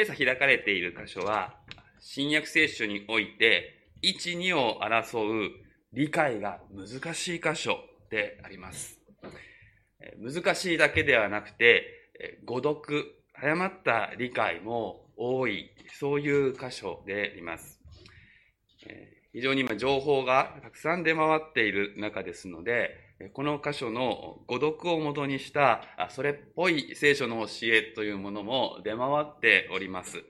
今朝開かれている箇所は、新約聖書において、1、2を争う理解が難しい箇所であります。難しいだけではなくて、誤読、誤った理解も多い、そういう箇所であります。非常に今情報がたくさん出回っている中ですので、この箇所の誤読をもとにした、それっぽい聖書の教えというものも出回っております。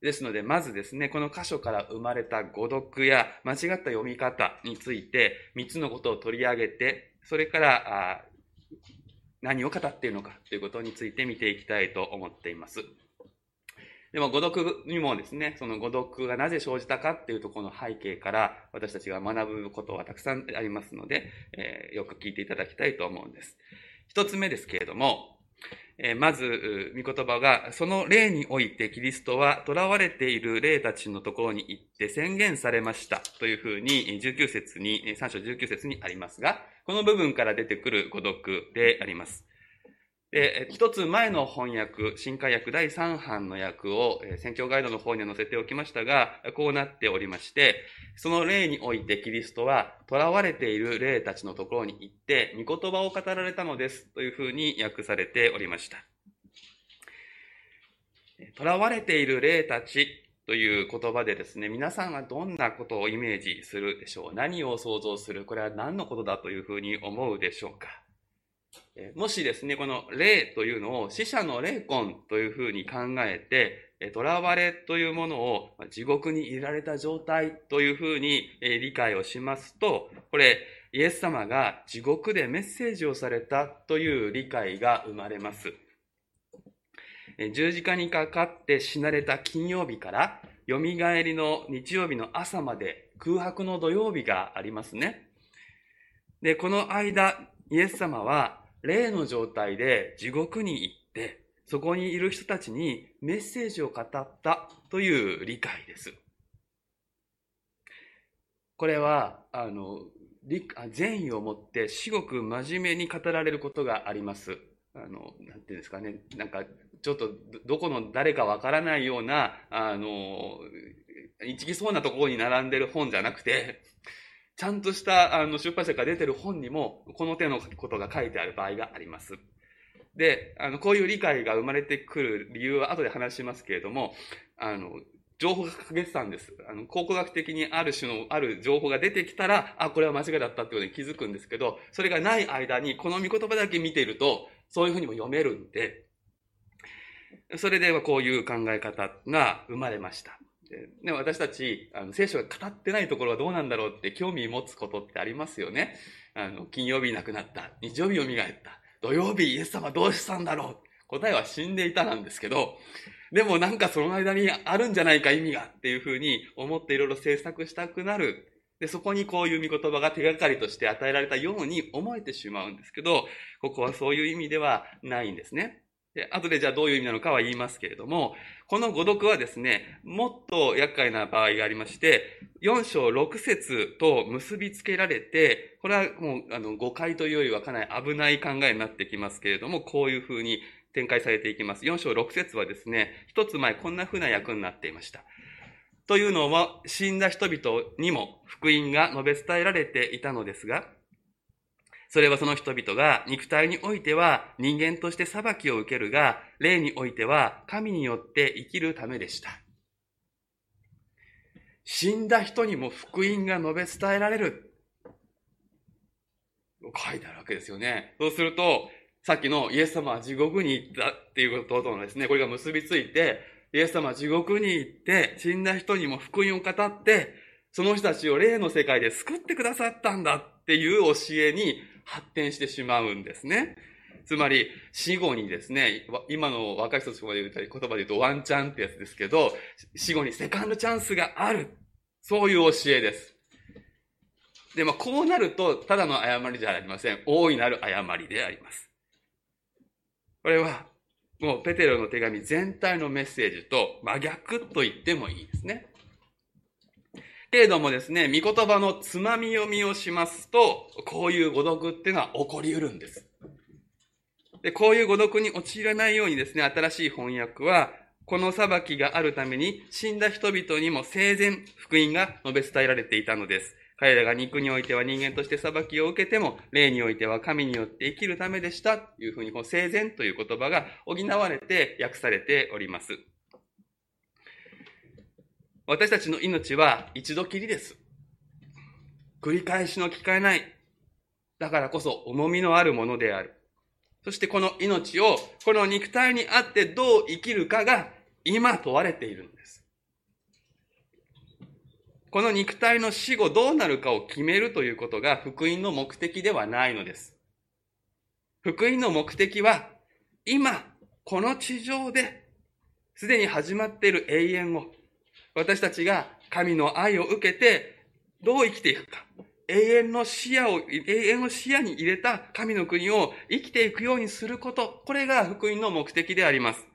ですので、まずですね、この箇所から生まれた誤読や間違った読み方について、3つのことを取り上げて、それから何を語っているのかということについて見ていきたいと思っています。でも、誤読にもですね、その誤読がなぜ生じたかっていうところの背景から私たちが学ぶことはたくさんありますので、えー、よく聞いていただきたいと思うんです。一つ目ですけれども、えー、まず、御言葉が、その霊においてキリストは囚われている霊たちのところに行って宣言されましたというふうに19節に、3章19節にありますが、この部分から出てくる誤読であります。で、一つ前の翻訳、新海訳第3版の訳を、宣教ガイドの方に載せておきましたが、こうなっておりまして、その霊においてキリストは、囚われている霊たちのところに行って、御言葉を語られたのです、というふうに訳されておりました。囚われている霊たちという言葉でですね、皆さんはどんなことをイメージするでしょう？何を想像する？これは何のことだ？というふうに思うでしょうか？もしですね、この霊というのを死者の霊魂というふうに考えて、囚われというものを地獄に入れられた状態というふうに理解をしますと、これ、イエス様が地獄でメッセージをされたという理解が生まれます。十字架にかかって死なれた金曜日から、蘇りの日曜日の朝まで空白の土曜日がありますね。で、この間、イエス様は霊の状態で地獄に行って、そこにいる人たちにメッセージを語ったという理解です。これは、あの、善意を持って至極真面目に語られることがあります。あの、なんていうんですかね、なんか、ちょっとどこの誰かわからないような、あの、一きそうなところに並んでる本じゃなくて、ちゃんとしたあの出版社から出てる本にも、この手のことが書いてある場合があります。で、あの、こういう理解が生まれてくる理由は後で話しますけれども、あの、情報が欠けてたんです。あの、考古学的にある種の、ある情報が出てきたら、あ、これは間違いだったってことに気づくんですけど、それがない間に、この見言葉だけ見ていると、そういうふうにも読めるんで、それではこういう考え方が生まれました。で私たち、あの、聖書が語ってないところはどうなんだろうって興味持つことってありますよね。あの、金曜日亡くなった。日曜日蘇った。土曜日イエス様どうしたんだろう答えは死んでいたなんですけど、でもなんかその間にあるんじゃないか意味がっていうふうに思っていろいろ制作したくなる。で、そこにこういう見言葉が手がかりとして与えられたように思えてしまうんですけど、ここはそういう意味ではないんですね。で、後でじゃあどういう意味なのかは言いますけれども、この語読はですね、もっと厄介な場合がありまして、4章6節と結びつけられて、これはもうあの誤解というよりはかなり危ない考えになってきますけれども、こういうふうに展開されていきます。4章6節はですね、一つ前こんなふうな役になっていました。というのは、死んだ人々にも福音が述べ伝えられていたのですが、それはその人々が肉体においては人間として裁きを受けるが、霊においては神によって生きるためでした。死んだ人にも福音が述べ伝えられる。書いてあるわけですよね。そうすると、さっきのイエス様は地獄に行ったっていうこととのですね、これが結びついて、イエス様は地獄に行って、死んだ人にも福音を語って、その人たちを霊の世界で救ってくださったんだっていう教えに発展してしまうんですね。つまり、死後にですね、今の若い人たちまで言ったり言葉で言うとワンチャンってやつですけど、死後にセカンドチャンスがある。そういう教えです。で、まあ、こうなると、ただの誤りじゃありません。大いなる誤りであります。これは、もうペテロの手紙全体のメッセージと真逆と言ってもいいですね。けれどもですね、御言葉のつまみ読みをしますと、こういう誤読っていうのは起こり得るんです。で、こういう誤読に陥らないようにですね、新しい翻訳は、この裁きがあるために死んだ人々にも生前福音が述べ伝えられていたのです。彼らが肉においては人間として裁きを受けても、霊においては神によって生きるためでした。というふうに、こう生前という言葉が補われて訳されております。私たちの命は一度きりです。繰り返しの聞かえない。だからこそ重みのあるものである。そしてこの命を、この肉体にあってどう生きるかが今問われているんです。この肉体の死後どうなるかを決めるということが福音の目的ではないのです。福音の目的は、今、この地上で、すでに始まっている永遠を、私たちが神の愛を受けて、どう生きていくか。永遠の視野を、永遠を視野に入れた神の国を生きていくようにすること。これが福音の目的であります。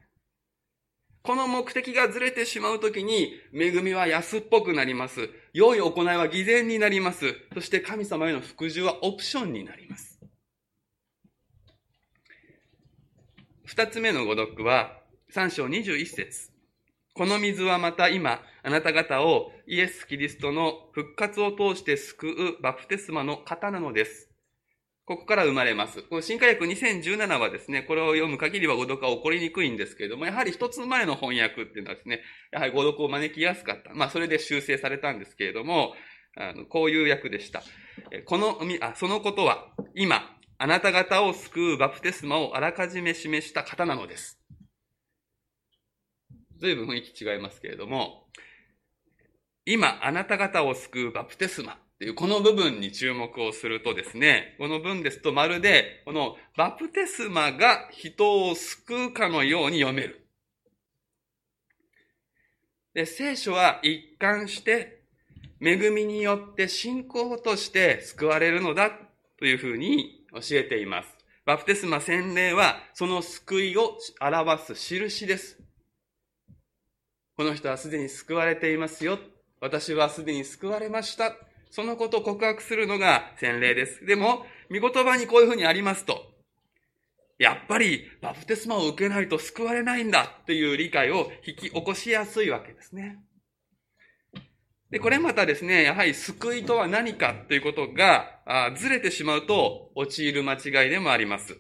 この目的がずれてしまうときに、恵みは安っぽくなります。良い行いは偽善になります。そして神様への服従はオプションになります。二つ目の語読は、三章二十一節。この水はまた今、あなた方をイエス・キリストの復活を通して救うバプテスマの方なのです。ここから生まれます。この新科学2017はですね、これを読む限りは語読は起こりにくいんですけれども、やはり一つ前の翻訳っていうのはですね、やはり語読を招きやすかった。まあ、それで修正されたんですけれども、あの、こういう訳でした。この、あ、そのことは、今、あなた方を救うバプテスマをあらかじめ示した方なのです。随分雰囲気違いますけれども、今あなた方を救うバプテスマっていうこの部分に注目をするとですね、この文ですとまるでこのバプテスマが人を救うかのように読める。で、聖書は一貫して恵みによって信仰として救われるのだというふうに教えています。バプテスマ洗礼はその救いを表す印です。この人はすでに救われていますよ。私はすでに救われました。そのことを告白するのが洗礼です。でも、見言葉にこういうふうにありますと、やっぱりバプテスマを受けないと救われないんだっていう理解を引き起こしやすいわけですね。で、これまたですね、やはり救いとは何かということが、あずれてしまうと陥る間違いでもあります。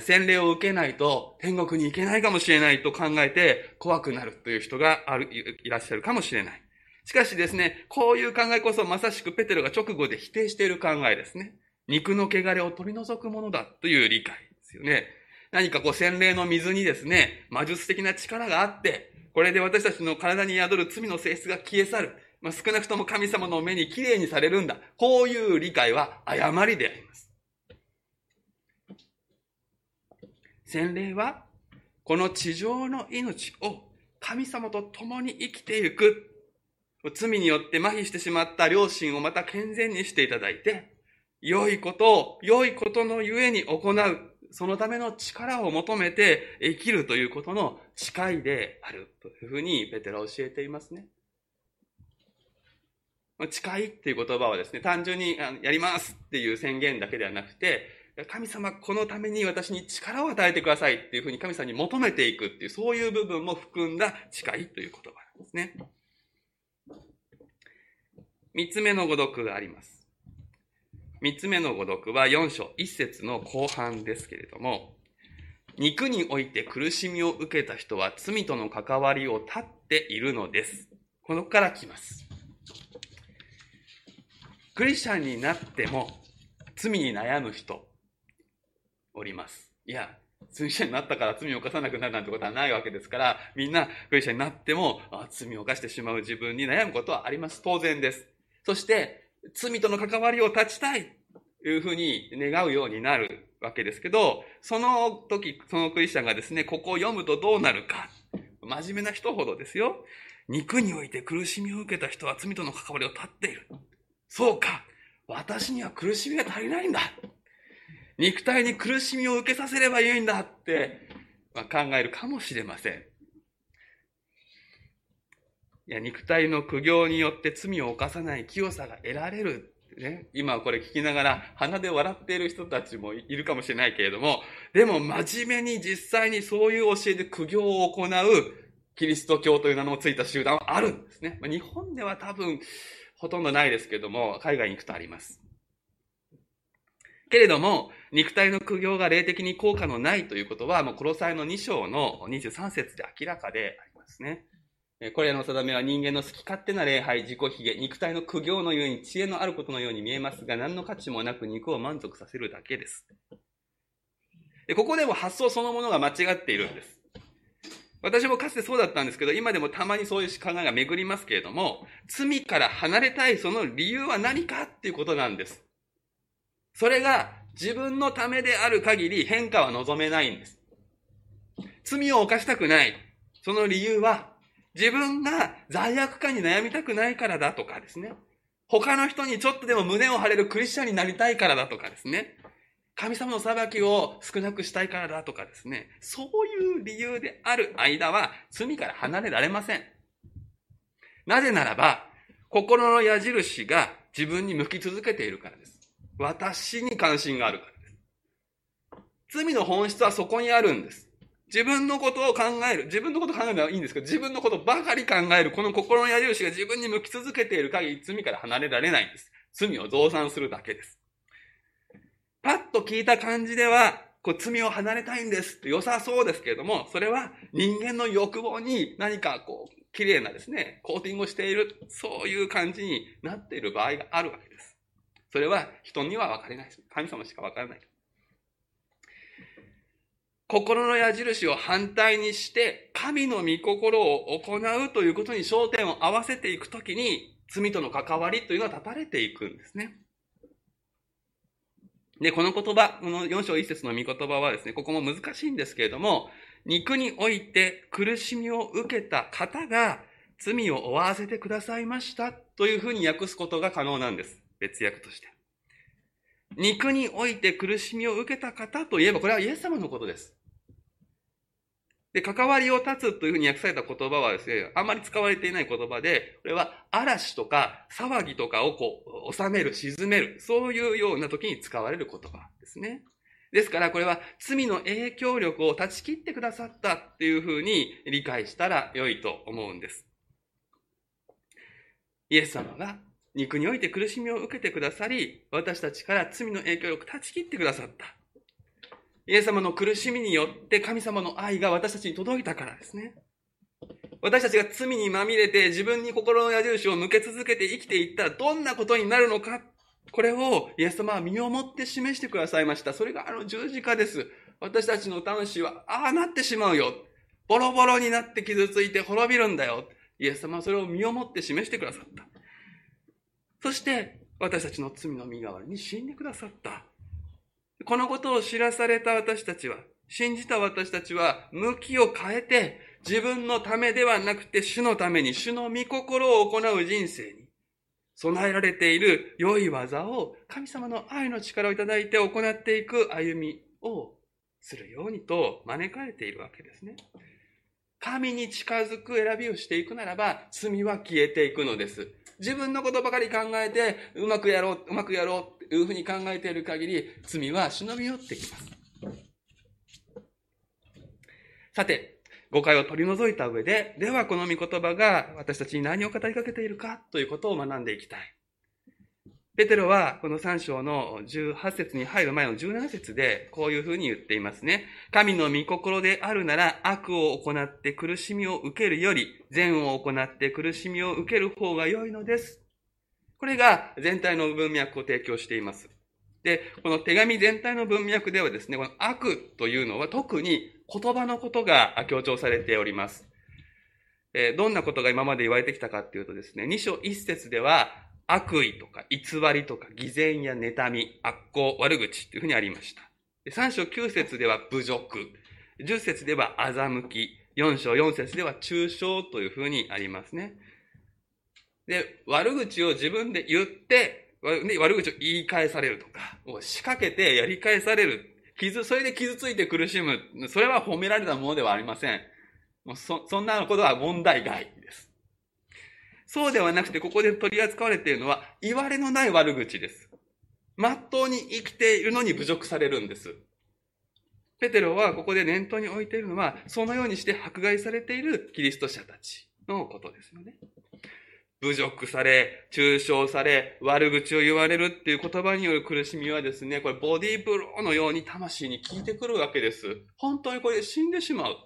洗礼を受けないと天国に行けないかもしれないと考えて怖くなるという人がある、いらっしゃるかもしれない。しかしですね、こういう考えこそまさしくペテロが直後で否定している考えですね。肉の汚れを取り除くものだという理解ですよね。何かこう洗礼の水にですね、魔術的な力があって、これで私たちの体に宿る罪の性質が消え去る。まあ、少なくとも神様の目にきれいにされるんだ。こういう理解は誤りであります。洗礼は、この地上の命を神様と共に生きていく。罪によって麻痺してしまった良心をまた健全にしていただいて、良いことを良いことのゆえに行う。そのための力を求めて生きるということの誓いであるというふうにペテラ教えていますね。誓いっていう言葉はですね、単純にやりますっていう宣言だけではなくて、神様、このために私に力を与えてくださいっていうふうに神様に求めていくっていう、そういう部分も含んだ誓いという言葉なんですね。三つ目の語読があります。三つ目の語読は四章一節の後半ですけれども、肉において苦しみを受けた人は罪との関わりを断っているのです。このから来ます。クリスチャンになっても罪に悩む人、おります。いや、クリスチャンになったから罪を犯さなくなるなんてことはないわけですから、みんなクリスチャンになっても、罪を犯してしまう自分に悩むことはあります。当然です。そして、罪との関わりを断ちたいというふうに願うようになるわけですけど、その時、そのクリスチャンがですね、ここを読むとどうなるか。真面目な人ほどですよ。肉において苦しみを受けた人は罪との関わりを断っている。そうか。私には苦しみが足りないんだ。肉体に苦しみを受けさせればいいんだって、まあ、考えるかもしれません。いや、肉体の苦行によって罪を犯さない清さが得られる。ね、今これ聞きながら鼻で笑っている人たちもいるかもしれないけれども、でも真面目に実際にそういう教えで苦行を行うキリスト教という名のついた集団はあるんですね。まあ、日本では多分ほとんどないですけども、海外に行くとあります。けれども、肉体の苦行が霊的に効果のないということは、もう、コロサイの2章の23節で明らかでありますね。これらの定めは人間の好き勝手な礼拝、自己卑下、肉体の苦行のように知恵のあることのように見えますが、何の価値もなく肉を満足させるだけです。でここでも発想そのものが間違っているんです。私もかつてそうだったんですけど、今でもたまにそういう考えが巡りますけれども、罪から離れたいその理由は何かっていうことなんです。それが自分のためである限り変化は望めないんです。罪を犯したくない。その理由は自分が罪悪感に悩みたくないからだとかですね。他の人にちょっとでも胸を張れるクリスチャンになりたいからだとかですね。神様の裁きを少なくしたいからだとかですね。そういう理由である間は罪から離れられません。なぜならば、心の矢印が自分に向き続けているからです。私に関心があるからです。罪の本質はそこにあるんです。自分のことを考える。自分のことを考えるのはいいんですけど、自分のことばかり考える。この心の矢印が自分に向き続けている限り罪から離れられないんです。罪を増産するだけです。パッと聞いた感じでは、こう罪を離れたいんですって良さそうですけれども、それは人間の欲望に何かこう、綺麗なですね、コーティングをしている、そういう感じになっている場合があるわけです。それは人には分かれない。神様しか分からない。心の矢印を反対にして、神の御心を行うということに焦点を合わせていくときに、罪との関わりというのは断たれていくんですね。で、この言葉、この4章1節の御言葉はですね、ここも難しいんですけれども、肉において苦しみを受けた方が罪を負わせてくださいましたというふうに訳すことが可能なんです。別訳として。肉において苦しみを受けた方といえば、これはイエス様のことです。で、関わりを断つというふうに訳された言葉はですね、あんまり使われていない言葉で、これは嵐とか騒ぎとかをこう、収める、沈める、そういうような時に使われる言葉ですね。ですから、これは罪の影響力を断ち切ってくださったっていうふうに理解したら良いと思うんです。イエス様が肉において苦しみを受けてくださり、私たちから罪の影響力を断ち切ってくださった。イエス様の苦しみによって神様の愛が私たちに届いたからですね。私たちが罪にまみれて自分に心の矢印を向け続けて生きていったらどんなことになるのか、これをイエス様は身をもって示してくださいました。それがあの十字架です。私たちの魂はああなってしまうよ。ボロボロになって傷ついて滅びるんだよ。イエス様はそれを身をもって示してくださった。そして私たちの罪の身代わりに死んでくださった。このことを知らされた私たちは、信じた私たちは、向きを変えて、自分のためではなくて主のために、主の御心を行う人生に、備えられている良い技を神様の愛の力をいただいて行っていく歩みをするようにと招かれているわけですね。神に近づく選びをしていくならば、罪は消えていくのです。自分のことばかり考えて、うまくやろう、うまくやろうというふうに考えている限り、罪は忍び寄ってきます。さて、誤解を取り除いた上で、ではこの御言葉が私たちに何を語りかけているかということを学んでいきたい。ペテロはこの3章の18節に入る前の17節でこういうふうに言っていますね。神の御心であるなら悪を行って苦しみを受けるより善を行って苦しみを受ける方が良いのです。これが全体の文脈を提供しています。で、この手紙全体の文脈ではですね、この悪というのは特に言葉のことが強調されております。どんなことが今まで言われてきたかっていうとですね、2章1節では悪意とか偽りとか偽善や妬み、悪行、悪口というふうにありました。3章9節では侮辱、10節では欺き、4章4節では中傷というふうにありますね。で、悪口を自分で言って、悪口を言い返されるとか、仕掛けてやり返される。傷、それで傷ついて苦しむ。それは褒められたものではありません。もうそ、そんなことは問題外です。そうではなくて、ここで取り扱われているのは、言われのない悪口です。まっとうに生きているのに侮辱されるんです。ペテロはここで念頭に置いているのは、そのようにして迫害されているキリスト者たちのことですよね。侮辱され、中傷され、悪口を言われるっていう言葉による苦しみはですね、これボディーブローのように魂に効いてくるわけです。本当にこれ死んでしまう。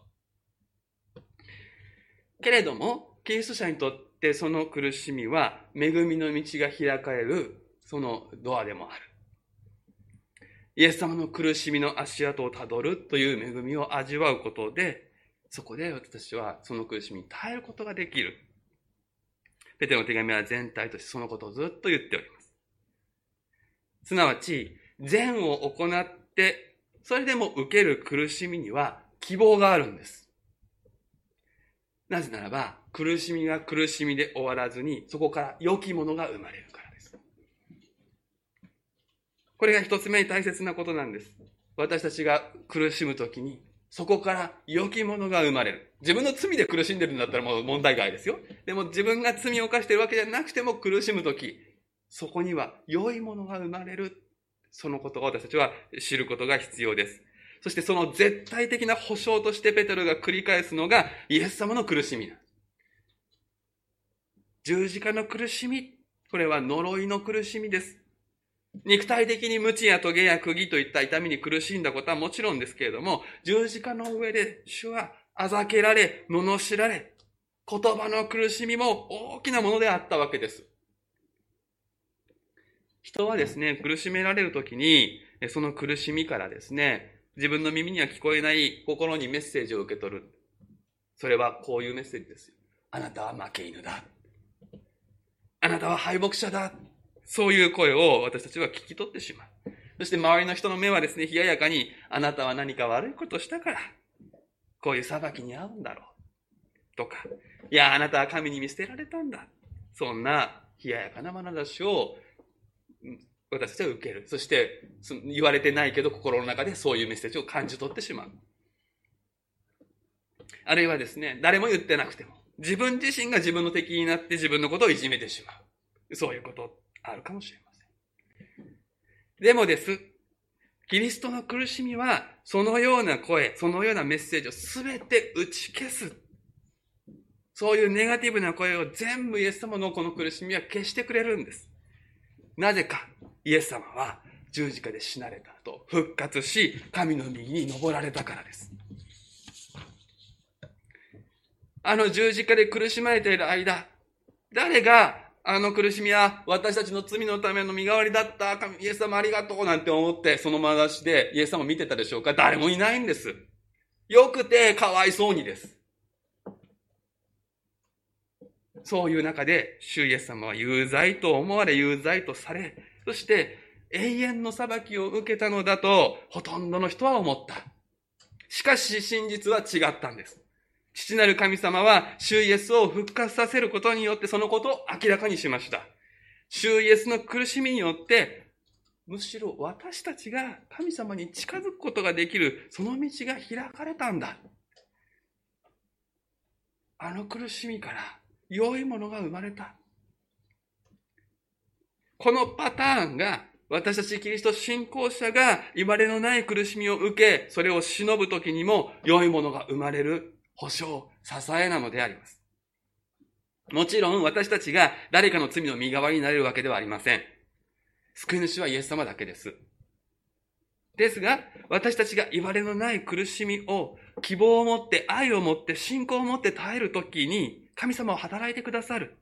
けれども、キリスト者にとってその苦しみは恵みの道が開かれるそのドアでもある。イエス様の苦しみの足跡をたどるという恵みを味わうことで、そこで私はその苦しみに耐えることができる。ペテロの手紙は全体としてそのことをずっと言っております。すなわち、善を行って、それでも受ける苦しみには希望があるんです。なぜならば、苦しみが苦しみで終わらずに、そこから良きものが生まれるからです。これが一つ目に大切なことなんです。私たちが苦しむときに、そこから良きものが生まれる。自分の罪で苦しんでるんだったらもう問題外ですよ。でも自分が罪を犯してるわけじゃなくても苦しむとき、そこには良いものが生まれる。そのことを私たちは知ることが必要です。そしてその絶対的な保証としてペテロが繰り返すのがイエス様の苦しみ十字架の苦しみ。これは呪いの苦しみです。肉体的に無知や棘や釘といった痛みに苦しんだことはもちろんですけれども、十字架の上で主はあざけられ、罵られ、言葉の苦しみも大きなものであったわけです。人はですね、苦しめられるときに、その苦しみからですね、自分の耳には聞こえない心にメッセージを受け取る。それはこういうメッセージですよ。あなたは負け犬だ。あなたは敗北者だ。そういう声を私たちは聞き取ってしまう。そして周りの人の目はですね、冷ややかに、あなたは何か悪いことしたから、こういう裁きに遭うんだろう。とか、いや、あなたは神に見捨てられたんだ。そんな冷ややかな眼差しを私たちは受ける。そして、言われてないけど心の中でそういうメッセージを感じ取ってしまう。あるいはですね、誰も言ってなくても、自分自身が自分の敵になって自分のことをいじめてしまう。そういうことあるかもしれません。でもです。キリストの苦しみは、そのような声、そのようなメッセージをすべて打ち消す。そういうネガティブな声を全部イエス様のこの苦しみは消してくれるんです。なぜか、イエス様は十字架で死なれたと復活し、神の右に登られたからです。あの十字架で苦しまれている間、誰があの苦しみは私たちの罪のための身代わりだった。イエス様ありがとうなんて思って、その眼差しでイエス様見てたでしょうか？誰もいないんです。よくてかわいそうにです。そういう中で、主イエス様は有罪と思われ、有罪とされ、そして永遠の裁きを受けたのだと、ほとんどの人は思った。しかし真実は違ったんです。父なる神様は、主イエスを復活させることによってそのことを明らかにしました。主イエスの苦しみによって、むしろ私たちが神様に近づくことができる、その道が開かれたんだ。あの苦しみから良いものが生まれた。このパターンが私たちキリスト信仰者が言われのない苦しみを受け、それを忍ぶ時にも良いものが生まれる保証、支えなのであります。もちろん私たちが誰かの罪の身代わりになれるわけではありません。救い主はイエス様だけです。ですが、私たちが言われのない苦しみを希望を持って、愛を持って、信仰を持って耐えるときに、神様を働いてくださる。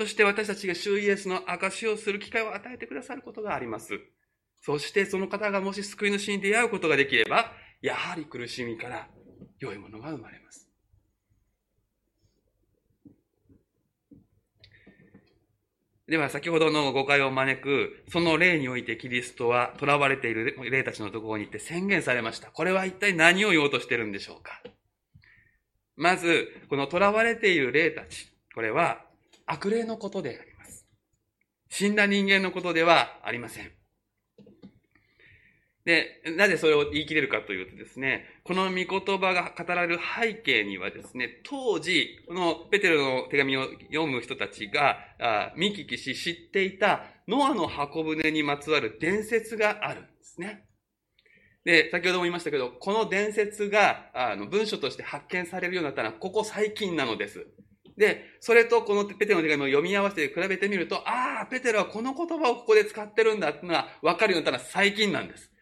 そして私たちが主イエスの証しをする機会を与えてくださることがあります。そしてその方がもし救い主に出会うことができれば、やはり苦しみから良いものが生まれます。では先ほどの誤解を招く、その例においてキリストは囚われている霊たちのところに行って宣言されました。これは一体何を言おうとしてるんでしょうかまず、この囚われている霊たち、これは悪霊のことであります。死んだ人間のことではありません。で、なぜそれを言い切れるかというとですね、この御言葉が語られる背景にはですね、当時、このペテロの手紙を読む人たちがあ見聞きし知っていたノアの箱舟にまつわる伝説があるんですね。で、先ほども言いましたけど、この伝説が、あの、文書として発見されるようになったのは、ここ最近なのです。で、それとこのペテロの手紙を読み合わせて比べてみると、ああ、ペテロはこの言葉をここで使ってるんだっていうのは分かるようになったのは最近なんです。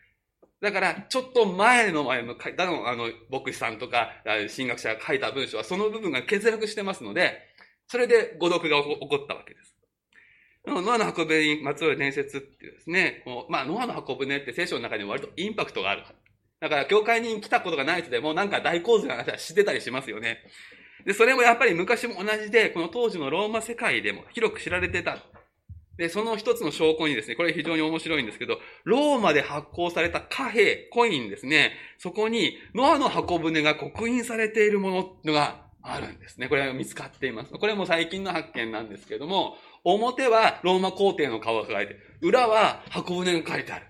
だから、ちょっと前の前の、だの、あの、牧師さんとか、神学者が書いた文章は、その部分が欠落してますので、それで誤読が起こったわけです。ノアの箱舟にまつわる伝説っていうですね、こうまあ、ノアの箱舟って聖書の中に割とインパクトがある。だから、教会に来たことがない人でも、なんか大洪水の話は知ってたりしますよね。で、それもやっぱり昔も同じで、この当時のローマ世界でも広く知られてた。で、その一つの証拠にですね、これ非常に面白いんですけど、ローマで発行された貨幣、コインですね、そこにノアの箱舟が刻印されているものがあるんですね。これは見つかっています。これも最近の発見なんですけども、表はローマ皇帝の顔が書かれて、裏は箱舟が書いてある。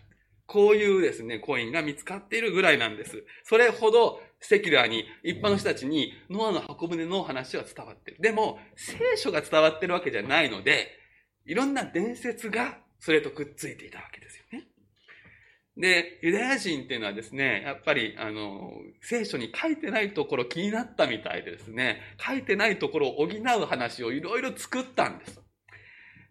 こういうですね、コインが見つかっているぐらいなんです。それほどセキュラーに、一般の人たちに、ノアの箱舟の話は伝わってる。でも、聖書が伝わってるわけじゃないので、いろんな伝説がそれとくっついていたわけですよね。で、ユダヤ人っていうのはですね、やっぱり、あの、聖書に書いてないところ気になったみたいでですね、書いてないところを補う話をいろいろ作ったんです。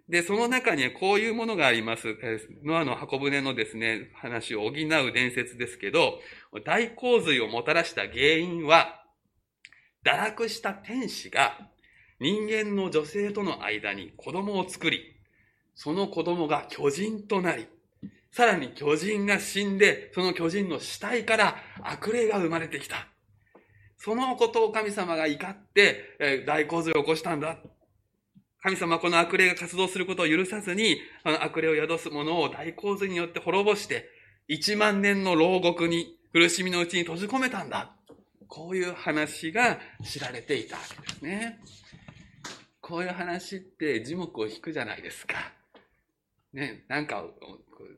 で、その中にこういうものがあります。ノアの箱舟のですね、話を補う伝説ですけど、大洪水をもたらした原因は、堕落した天使が人間の女性との間に子供を作り、その子供が巨人となり、さらに巨人が死んで、その巨人の死体から悪霊が生まれてきた。そのことを神様が怒って、大洪水を起こしたんだ。神様はこの悪霊が活動することを許さずに、あの悪霊を宿す者を大洪水によって滅ぼして、一万年の牢獄に、苦しみのうちに閉じ込めたんだ。こういう話が知られていたわけですね。こういう話って字幕を引くじゃないですか。ね、なんか、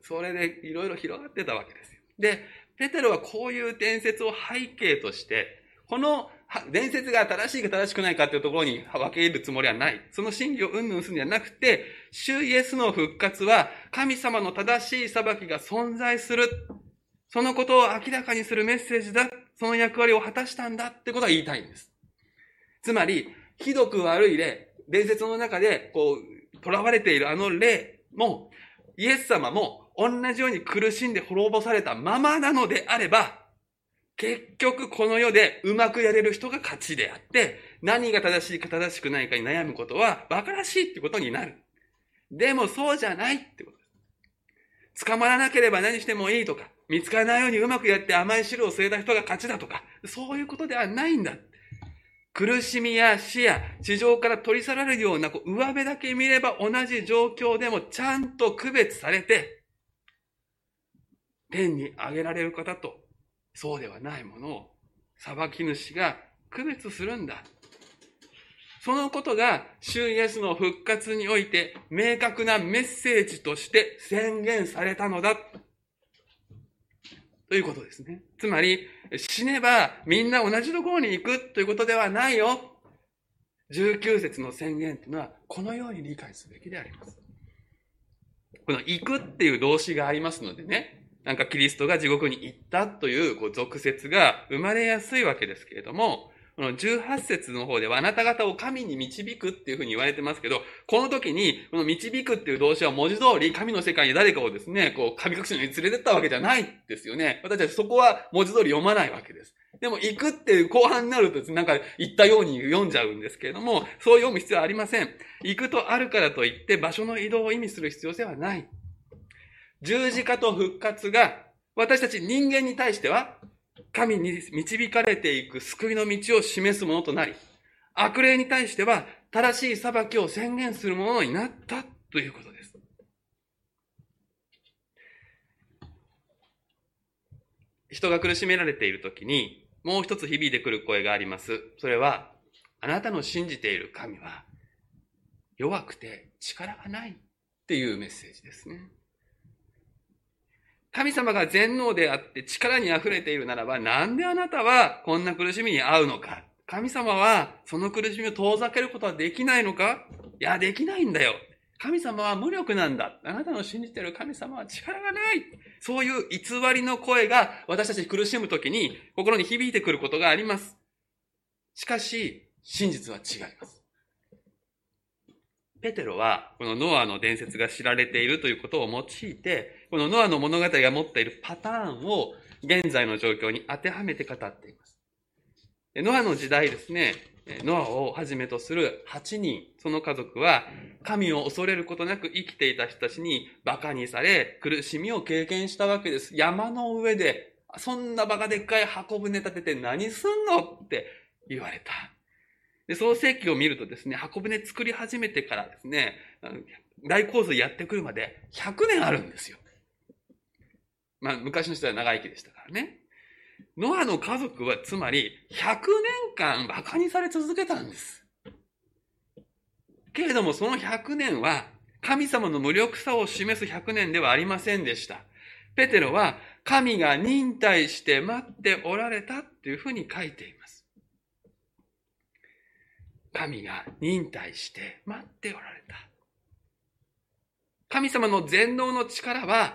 それでいろいろ広がってたわけですよ。で、ペテロはこういう伝説を背景として、この伝説が正しいか正しくないかっていうところに分け入るつもりはない。その真理をうんぬんするんじゃなくて、主イエスの復活は神様の正しい裁きが存在する。そのことを明らかにするメッセージだ。その役割を果たしたんだってことは言いたいんです。つまり、ひどく悪い例、伝説の中で、こう、囚われているあの例も、イエス様も同じように苦しんで滅ぼされたままなのであれば、結局この世でうまくやれる人が勝ちであって、何が正しいか正しくないかに悩むことは馬鹿らしいってことになる。でもそうじゃないってことです。捕まらなければ何してもいいとか、見つからないようにうまくやって甘い汁を据えた人が勝ちだとか、そういうことではないんだ。苦しみや死や地上から取り去られるようなこう上辺だけ見れば同じ状況でもちゃんと区別されて、天に上げられる方とそうではないものを裁き主が区別するんだ。そのことが、主イエスの復活において明確なメッセージとして宣言されたのだ。ということですね。つまり、死ねばみんな同じところに行くということではないよ。19節の宣言というのは、このように理解すべきであります。この行くっていう動詞がありますのでね、なんかキリストが地獄に行ったというこう俗説が生まれやすいわけですけれども、この18節の方ではあなた方を神に導くっていうふうに言われてますけど、この時に、この導くっていう動詞は文字通り神の世界に誰かをですね、こう神隠しに連れてったわけじゃないですよね。私たちそこは文字通り読まないわけです。でも行くっていう後半になるとなんか言ったように読んじゃうんですけれども、そう読む必要はありません。行くとあるからといって場所の移動を意味する必要性はない。十字架と復活が私たち人間に対しては神に導かれていく救いの道を示すものとなり、悪霊に対しては正しい裁きを宣言するものになったということです。人が苦しめられているときに、もう一つ響いてくる声があります。それは、あなたの信じている神は弱くて力がないっていうメッセージですね。神様が全能であって力に溢れているならば、なんであなたはこんな苦しみに遭うのか神様はその苦しみを遠ざけることはできないのかいや、できないんだよ。神様は無力なんだ。あなたの信じている神様は力がない。そういう偽りの声が私たち苦しむときに心に響いてくることがあります。しかし、真実は違います。ペテロは、このノアの伝説が知られているということを用いて、このノアの物語が持っているパターンを現在の状況に当てはめて語っています。ノアの時代ですね、ノアをはじめとする8人、その家族は、神を恐れることなく生きていた人たちに馬鹿にされ、苦しみを経験したわけです。山の上で、そんな馬鹿でっかい箱舟立てて何すんのって言われた。で、創世記を見るとですね、箱舟作り始めてからですね、大洪水やってくるまで100年あるんですよ。まあ、昔の人は長生きでしたからね。ノアの家族はつまり100年間馬鹿にされ続けたんです。けれどもその100年は神様の無力さを示す100年ではありませんでした。ペテロは神が忍耐して待っておられたっていうふうに書いています。神が忍耐して待っておられた。神様の全能の力は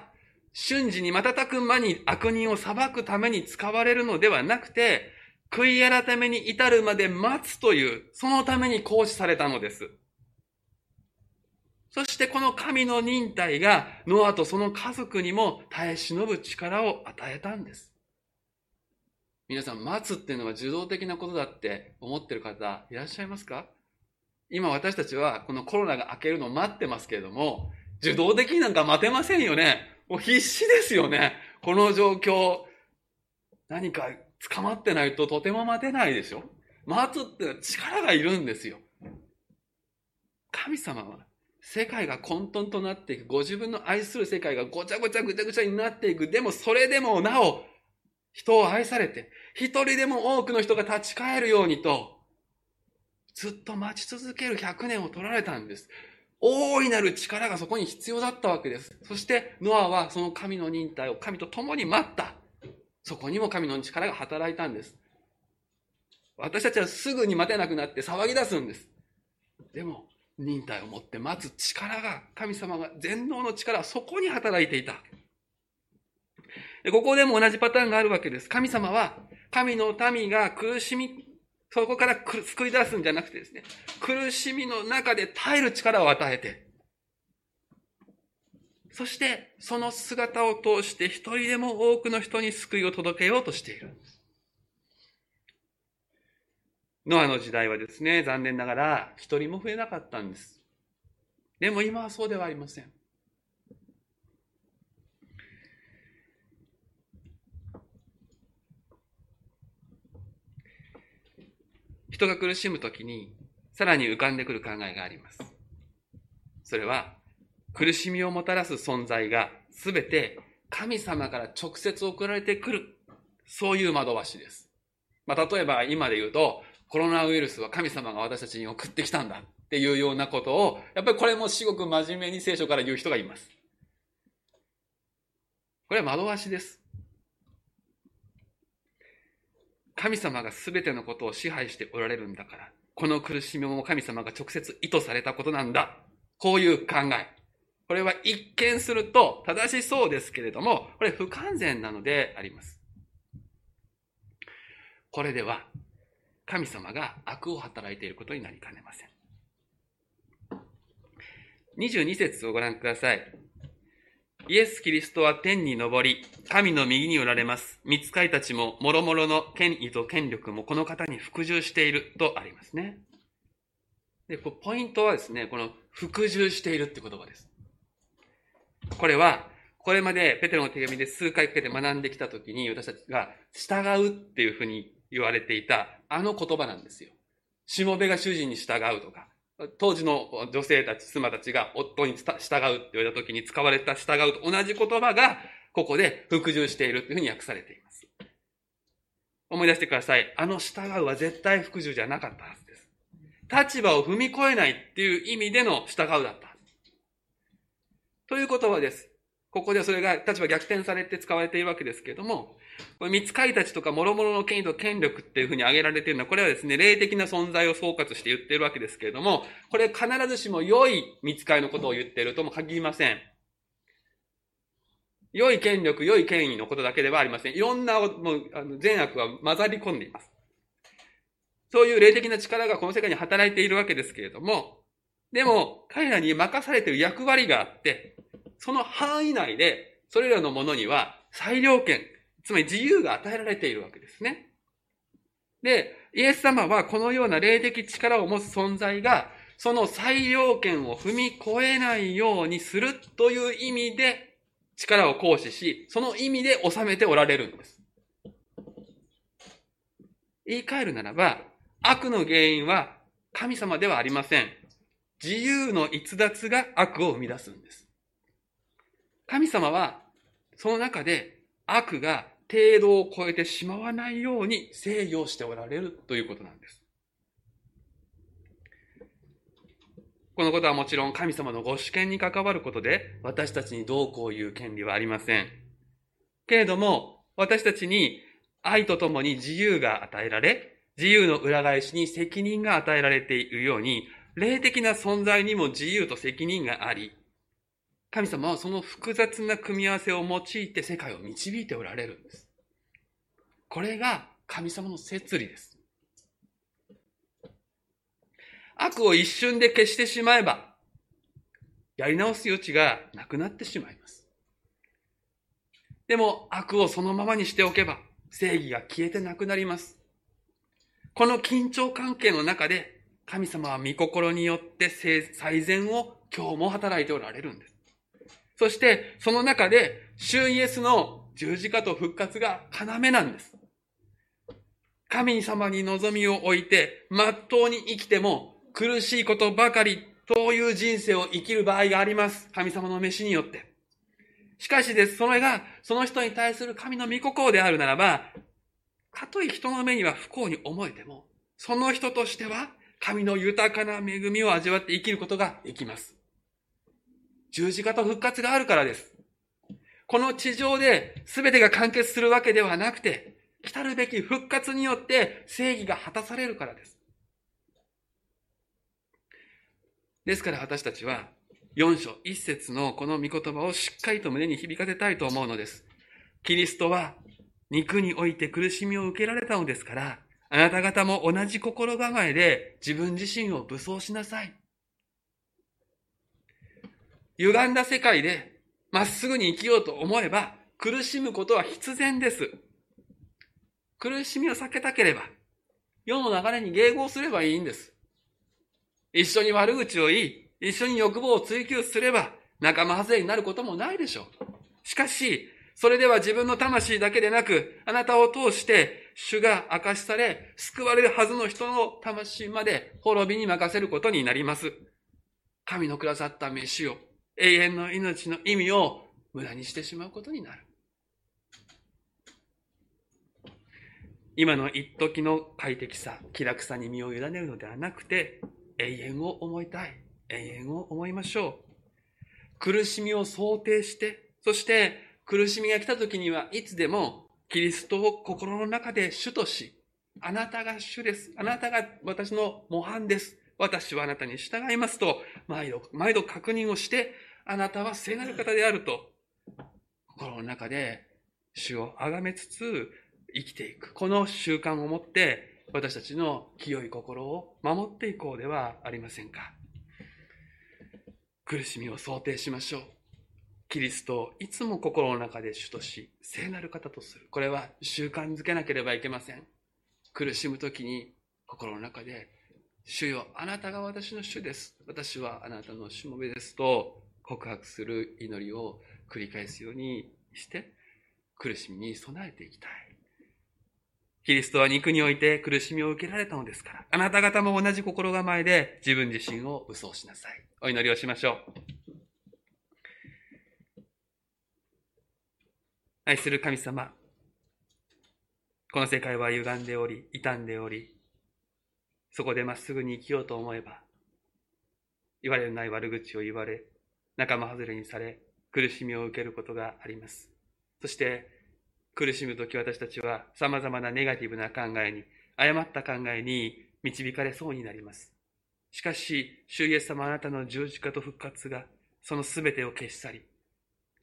瞬時に瞬く間に悪人を裁くために使われるのではなくて、悔い改めに至るまで待つという、そのために行使されたのです。そしてこの神の忍耐がノアとその家族にも耐え忍ぶ力を与えたんです。皆さん、待つっていうのは受動的なことだって思ってる方いらっしゃいますか？今私たちはこのコロナが明けるのを待ってますけれども、受動的になんか待てませんよね。もう必死ですよね。この状況。何か捕まってないととても待てないでしょ？待つって力がいるんですよ。神様は世界が混沌となっていく。ご自分の愛する世界がごちゃごちゃぐちゃぐちゃになっていく。でもそれでもなお人を愛されて、一人でも多くの人が立ち返るようにと、ずっと待ち続ける100年を取られたんです。大いなる力がそこに必要だったわけです。そしてノアはその神の忍耐を神と共に待った。そこにも神の力が働いたんです。私たちはすぐに待てなくなって騒ぎ出すんです。でも、忍耐を持って待つ力が、神様が全能の力はそこに働いていた。ここでも同じパターンがあるわけです。神様は、神の民が苦しみそこから救い出すんじゃなくてですね、苦しみの中で耐える力を与えて、そしてその姿を通して一人でも多くの人に救いを届けようとしているんです。ノアの時代はですね、残念ながら一人も増えなかったんです。でも今はそうではありません。人が苦しむときに、さらに浮かんでくる考えがあります。それは、苦しみをもたらす存在がすべて神様から直接送られてくる。そういう惑わしです。まあ、例えば今で言うと、コロナウイルスは神様が私たちに送ってきたんだっていうようなことを、やっぱりこれも至極真面目に聖書から言う人がいます。これは惑わしです。神様が全てのことを支配しておられるんだから、この苦しみも神様が直接意図されたことなんだ。こういう考え。これは一見すると正しそうですけれども、これ不完全なのであります。これでは、神様が悪を働いていることになりかねません。22節をご覧ください。イエス・キリストは天に昇り、神の右におられます。見つかいたちも、諸々の権威と権力もこの方に服従しているとありますね。で、ポイントはですね、この服従しているって言葉です。これは、これまでペテロの手紙で数回かけて学んできたときに、私たちが従うっていうふうに言われていた、あの言葉なんですよ。しもべが主人に従うとか、当時の女性たち、妻たちが夫に従うって言われた時に使われた従うと同じ言葉が、ここで服従しているというふうに訳されています。思い出してください。あの従うは絶対服従じゃなかったはずです。立場を踏み越えないっていう意味での従うだった。という言葉です。ここでそれが立場逆転されて使われているわけですけれども、これ、見つかりたちとか諸々の権威と権力っていうふうに挙げられているのは、これはですね、霊的な存在を総括して言っているわけですけれども、これ必ずしも良い見つかりのことを言っているとも限りません。良い権力、良い権威のことだけではありません。いろんな、もう、あの善悪は混ざり込んでいます。そういう霊的な力がこの世界に働いているわけですけれども、でも、彼らに任されている役割があって、その範囲内で、それらのものには裁量権、つまり自由が与えられているわけですね。で、イエス様はこのような霊的力を持つ存在が、その裁量権を踏み越えないようにするという意味で力を行使し、その意味で収めておられるんです。言い換えるならば、悪の原因は神様ではありません。自由の逸脱が悪を生み出すんです。神様は、その中で悪が程度を超えてしまわないように制御しておられるということなんです。このことはもちろん神様のご主権に関わることで、私たちにどうこういう権利はありません。けれども、私たちに愛とともに自由が与えられ、自由の裏返しに責任が与えられているように、霊的な存在にも自由と責任があり、神様はその複雑な組み合わせを用いて世界を導いておられるんです。これが神様の摂理です。悪を一瞬で消してしまえば、やり直す余地がなくなってしまいます。でも悪をそのままにしておけば、正義が消えてなくなります。この緊張関係の中で、神様は御心によって最善を今日も働いておられるんです。そして、その中で、主イエスの十字架と復活が要なんです。神様に望みを置いて、まっとうに生きても、苦しいことばかりという人生を生きる場合があります。神様の飯によって。しかしです、それが、その人に対する神の御心であるならば、たとえ人の目には不幸に思えても、その人としては、神の豊かな恵みを味わって生きることができます。十字架と復活があるからです。この地上で全てが完結するわけではなくて、来たるべき復活によって正義が果たされるからです。ですから私たちは、4章1節のこの御言葉をしっかりと胸に響かせたいと思うのです。キリストは肉において苦しみを受けられたのですから、あなた方も同じ心構えで自分自身を武装しなさい。歪んだ世界でまっすぐに生きようと思えば苦しむことは必然です。苦しみを避けたければ世の流れに迎合すればいいんです。一緒に悪口を言い、一緒に欲望を追求すれば仲間外れになることもないでしょう。しかし、それでは自分の魂だけでなく、あなたを通して主が明かしされ、救われるはずの人の魂まで滅びに任せることになります。神のくださった飯を永遠の命の意味を無駄にしてしまうことになる。今の一時の快適さ、気楽さに身を委ねるのではなくて、永遠を思いたい。永遠を思いましょう。苦しみを想定して、そして苦しみが来た時にはいつでもキリストを心の中で主とし、あなたが主です。あなたが私の模範です。私はあなたに従いますと、毎度、毎度確認をして、あなたは聖なる方であると、心の中で主を崇めつつ生きていく。この習慣を持って、私たちの清い心を守っていこうではありませんか。苦しみを想定しましょう。キリストをいつも心の中で主とし、聖なる方とする。これは習慣づけなければいけません。苦しむときに心の中で、主よ、あなたが私の主です。私はあなたのしもべですと告白する祈りを繰り返すようにして苦しみに備えていきたい。キリストは肉において苦しみを受けられたのですから、あなた方も同じ心構えで自分自身を嘘をしなさい。お祈りをしましょう。愛する神様、この世界は歪んでおり、傷んでおり、そこでまっすぐに生きようと思えば、言われない悪口を言われ、仲間外れにされ、苦しみを受けることがあります。そして、苦しむとき私たちは様々なネガティブな考えに、誤った考えに導かれそうになります。しかし、主イエス様あなたの十字架と復活が、その全てを消し去り、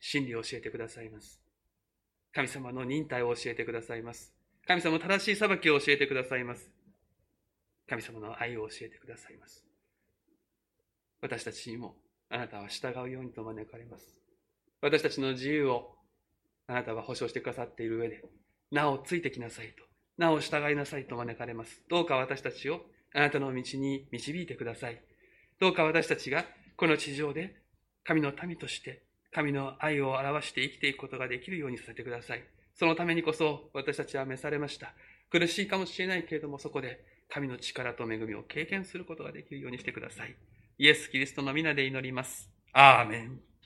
真理を教えてくださいます。神様の忍耐を教えてくださいます。神様の正しい裁きを教えてくださいます。神様の愛を教えてくださいます。私たちにもあなたは従うようにと招かれます。私たちの自由をあなたは保証してくださっている上で、なおついてきなさいと、なお従いなさいと招かれます。どうか私たちをあなたの道に導いてください。どうか私たちがこの地上で神の民として神の愛を表して生きていくことができるようにさせてください。そのためにこそ私たちは召されました。苦しいかもしれないけれどもそこで神の力と恵みを経験することができるようにしてください。イエス・キリストの皆で祈ります。アーメン。